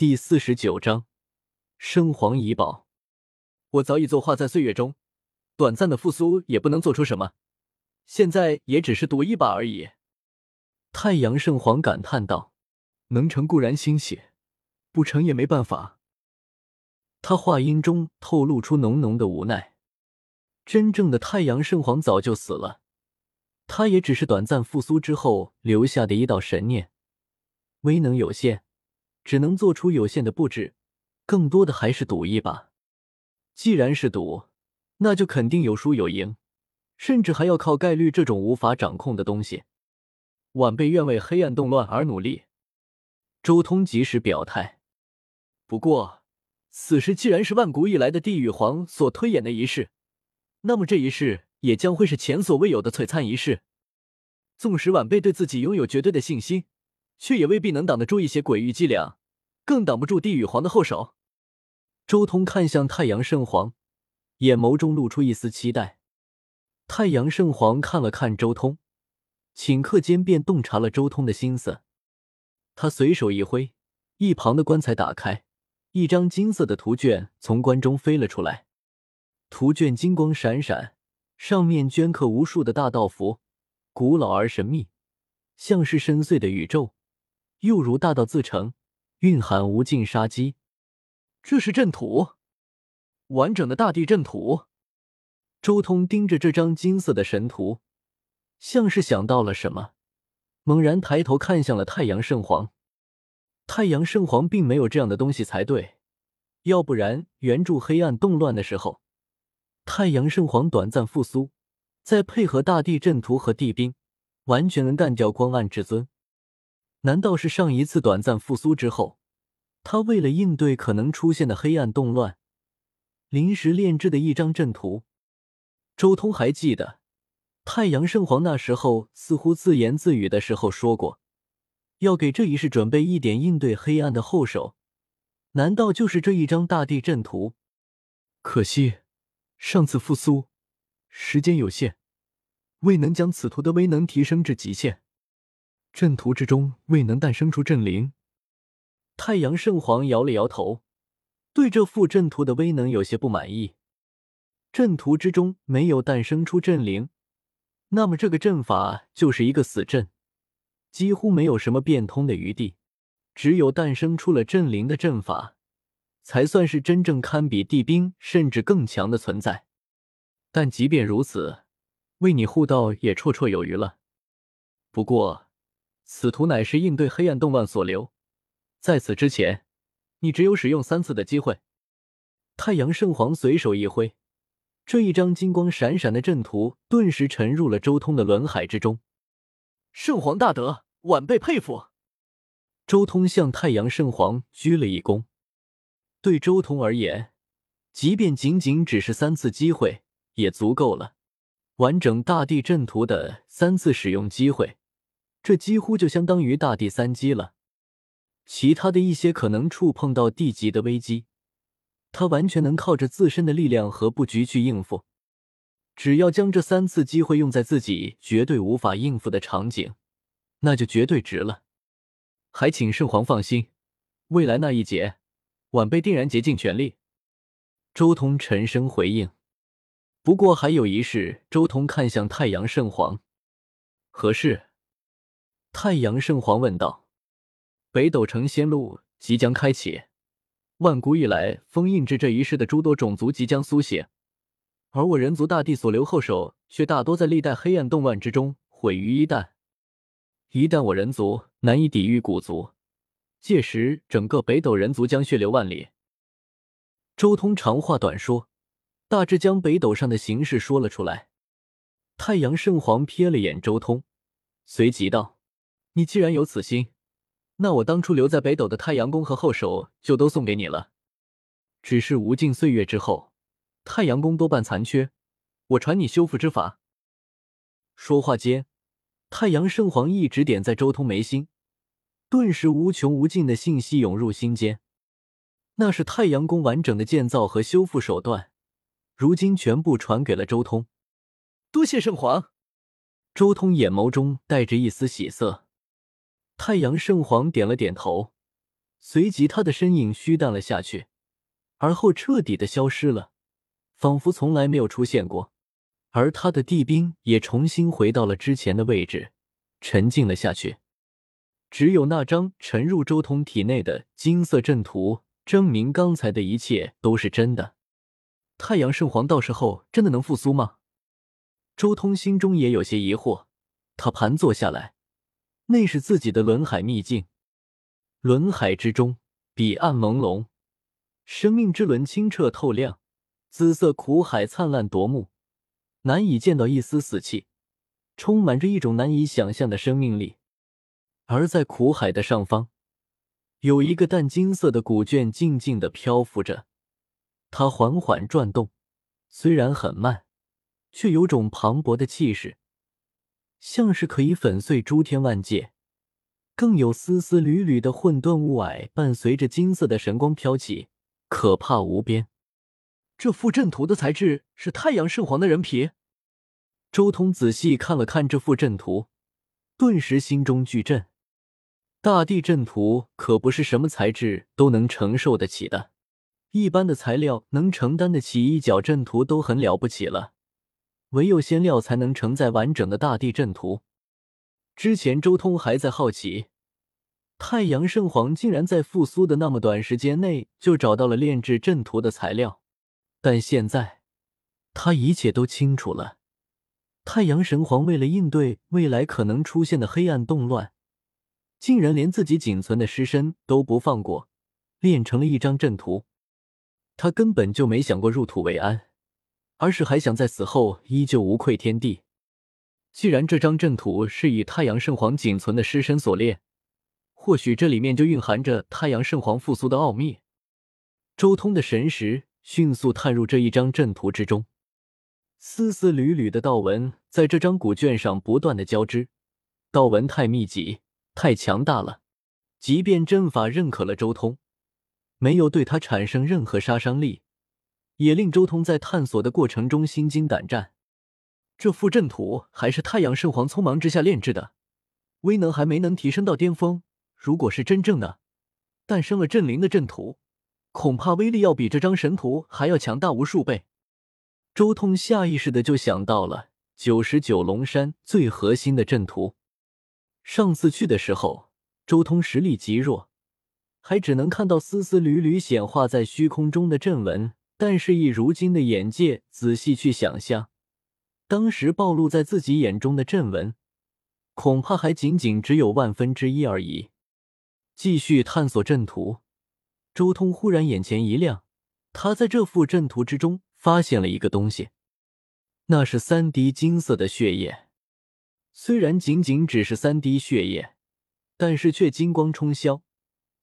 第四十九章圣皇遗宝。我早已作化在岁月中，短暂的复苏也不能做出什么，现在也只是赌一把而已。太阳圣皇感叹道：“能成固然欣喜，不成也没办法。”他话音中透露出浓浓的无奈。真正的太阳圣皇早就死了，他也只是短暂复苏之后留下的一道神念，威能有限，只能做出有限的布置，更多的还是赌一把。既然是赌，那就肯定有输有赢，甚至还要靠概率这种无法掌控的东西。晚辈愿为黑暗动乱而努力。周通及时表态。不过，此事既然是万古以来的地狱皇所推演的仪式。那么这一世也将会是前所未有的璀璨一世。纵使晚辈对自己拥有绝对的信心，却也未必能挡得住一些诡异伎俩，更挡不住地狱皇的后手。周通看向太阳圣皇，眼眸中露出一丝期待。太阳圣皇看了看周通，顷刻间便洞察了周通的心思。他随手一挥，一旁的棺材打开，一张金色的图卷从棺中飞了出来。图卷金光闪闪，上面镌刻无数的大道符，古老而神秘，像是深邃的宇宙，又如大道自成，蕴含无尽杀机。这是阵图，完整的大地阵图。周通盯着这张金色的神图，像是想到了什么，猛然抬头看向了太阳圣皇。太阳圣皇并没有这样的东西才对，要不然援助黑暗动乱的时候。太阳圣皇短暂复苏，再配合大地阵图和地兵，完全能干掉光暗至尊。难道是上一次短暂复苏之后，他为了应对可能出现的黑暗动乱，临时炼制的一张阵图？周通还记得，太阳圣皇那时候似乎自言自语的时候说过，要给这一世准备一点应对黑暗的后手。难道就是这一张大地阵图？可惜。上次复苏时间有限，未能将此图的威能提升至极限，阵图之中未能诞生出阵灵。太阳圣皇摇了摇头，对这副阵图的威能有些不满意。阵图之中没有诞生出阵灵，那么这个阵法就是一个死阵，几乎没有什么变通的余地。只有诞生出了阵灵的阵法。才算是真正堪比地兵甚至更强的存在，但即便如此，为你护道也绰绰有余了。不过，此图乃是应对黑暗动乱所留，在此之前，你只有使用三次的机会。太阳圣皇随手一挥，这一张金光闪闪的阵图顿时沉入了周通的轮海之中。圣皇大德，晚辈佩服。周通向太阳圣皇鞠了一躬。对周通而言，即便仅仅只是三次机会也足够了。完整大地阵图的三次使用机会，这几乎就相当于大地三击了。其他的一些可能触碰到地级的危机，他完全能靠着自身的力量和布局去应付。只要将这三次机会用在自己绝对无法应付的场景，那就绝对值了。还请圣皇放心，未来那一劫。晚辈定然竭尽全力。周通沉声回应。不过还有一事，周通看向太阳圣皇。何事？太阳圣皇问道。北斗成仙路即将开启，万古以来封印制这一世的诸多种族即将苏醒，而我人族大帝所留后手，却大多在历代黑暗动乱之中毁于一旦。一旦我人族难以抵御古族。届时，整个北斗人族将血流万里。周通长话短说，大致将北斗上的形势说了出来。太阳圣皇瞥了眼周通，随即道：“你既然有此心，那我当初留在北斗的太阳宫和后手就都送给你了。只是无尽岁月之后，太阳宫多半残缺，我传你修复之法。”说话间，太阳圣皇一指点在周通眉心。顿时，无穷无尽的信息涌入心间。那是太阳宫完整的建造和修复手段，如今全部传给了周通。多谢圣皇。周通眼眸中带着一丝喜色。太阳圣皇点了点头，随即他的身影虚淡了下去，而后彻底的消失了，仿佛从来没有出现过。而他的地兵也重新回到了之前的位置，沉静了下去。只有那张沉入周通体内的金色阵图，证明刚才的一切都是真的。太阳圣皇到时候真的能复苏吗？周通心中也有些疑惑。他盘坐下来，那是自己的轮海秘境。轮海之中，彼岸朦胧，生命之轮清澈透亮，紫色苦海灿烂夺目，难以见到一丝死气，充满着一种难以想象的生命力。而在苦海的上方，有一个淡金色的古卷静静的漂浮着，它缓缓转动，虽然很慢，却有种磅礴的气势，像是可以粉碎诸天万界。更有丝丝缕缕的混沌雾霭伴随着金色的神光飘起，可怕无边。这副阵图的材质是太阳圣皇的人皮。周通仔细看了看这副阵图，顿时心中巨震。大地阵图可不是什么材质都能承受得起的，一般的材料能承担得起一角阵图都很了不起了，唯有仙料才能承载完整的大地阵图。之前周通还在好奇，太阳圣皇竟然在复苏的那么短时间内就找到了炼制阵图的材料，但现在他一切都清楚了。太阳神皇为了应对未来可能出现的黑暗动乱。竟然连自己仅存的尸身都不放过，炼成了一张阵图。他根本就没想过入土为安，而是还想在死后依旧无愧天地。既然这张阵图是以太阳圣皇仅存的尸身所炼，或许这里面就蕴含着太阳圣皇复苏的奥秘。周通的神识迅速探入这一张阵图之中，丝丝缕缕的道纹在这张古卷上不断的交织，道纹太密集。太强大了，即便阵法认可了周通，没有对他产生任何杀伤力，也令周通在探索的过程中心惊胆战。这副阵图还是太阳圣皇匆忙之下炼制的，威能还没能提升到巅峰。如果是真正的诞生了阵灵的阵图，恐怕威力要比这张神图还要强大无数倍。周通下意识的就想到了九十九龙山最核心的阵图。上次去的时候，周通实力极弱，还只能看到丝丝缕缕显化在虚空中的阵纹。但是以如今的眼界仔细去想象，当时暴露在自己眼中的阵纹，恐怕还仅仅只有万分之一而已。继续探索阵图，周通忽然眼前一亮，他在这幅阵图之中发现了一个东西，那是三滴金色的血液。虽然仅仅只是三滴血液，但是却金光冲霄，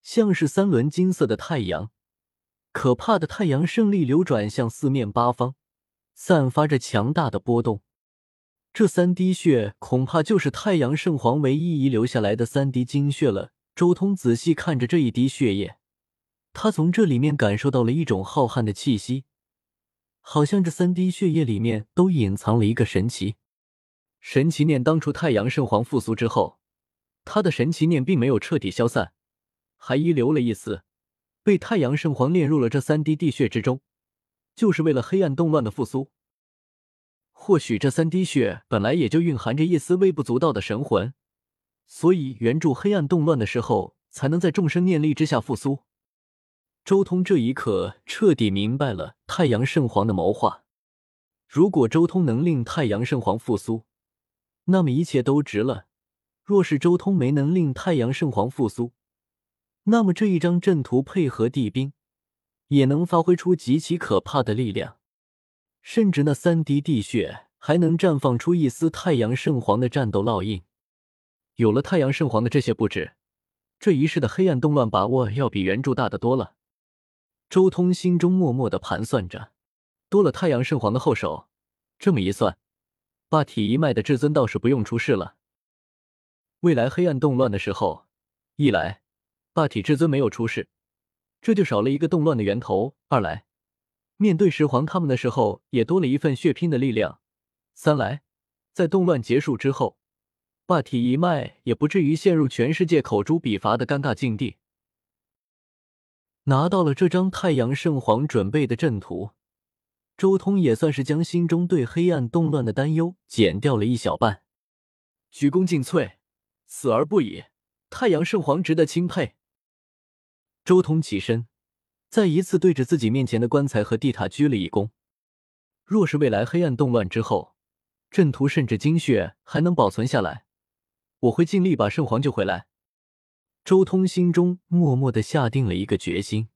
像是三轮金色的太阳。可怕的太阳胜利流转向四面八方，散发着强大的波动。这三滴血恐怕就是太阳圣皇唯一遗留下来的三滴精血了。周通仔细看着这一滴血液，他从这里面感受到了一种浩瀚的气息，好像这三滴血液里面都隐藏了一个神奇。神奇念当初太阳圣皇复苏之后，他的神奇念并没有彻底消散，还遗留了一丝，被太阳圣皇炼入了这三滴地血之中，就是为了黑暗动乱的复苏。或许这三滴血本来也就蕴含着一丝微不足道的神魂，所以援助黑暗动乱的时候，才能在众生念力之下复苏。周通这一刻彻底明白了太阳圣皇的谋划。如果周通能令太阳圣皇复苏，那么一切都值了。若是周通没能令太阳圣皇复苏，那么这一张阵图配合地兵，也能发挥出极其可怕的力量。甚至那三滴地血还能绽放出一丝太阳圣皇的战斗烙印。有了太阳圣皇的这些布置，这一世的黑暗动乱把握要比原著大得多了。周通心中默默的盘算着，多了太阳圣皇的后手，这么一算。霸体一脉的至尊倒是不用出世了。未来黑暗动乱的时候，一来霸体至尊没有出世，这就少了一个动乱的源头；二来面对石皇他们的时候，也多了一份血拼的力量；三来在动乱结束之后，霸体一脉也不至于陷入全世界口诛笔伐的尴尬境地。拿到了这张太阳圣皇准备的阵图，周通也算是将心中对黑暗动乱的担忧减掉了一小半。鞠躬尽瘁，死而不已。太阳圣皇值得钦佩。周通起身，再一次对着自己面前的棺材和地塔鞠了一躬。若是未来黑暗动乱之后，阵图甚至精血还能保存下来，我会尽力把圣皇救回来。周通心中默默的下定了一个决心：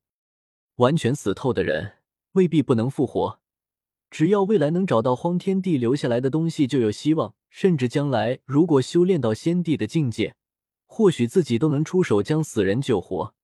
完全死透的人未必不能复活，只要未来能找到荒天帝留下来的东西，就有希望。甚至将来如果修炼到先帝的境界，或许自己都能出手将死人救活。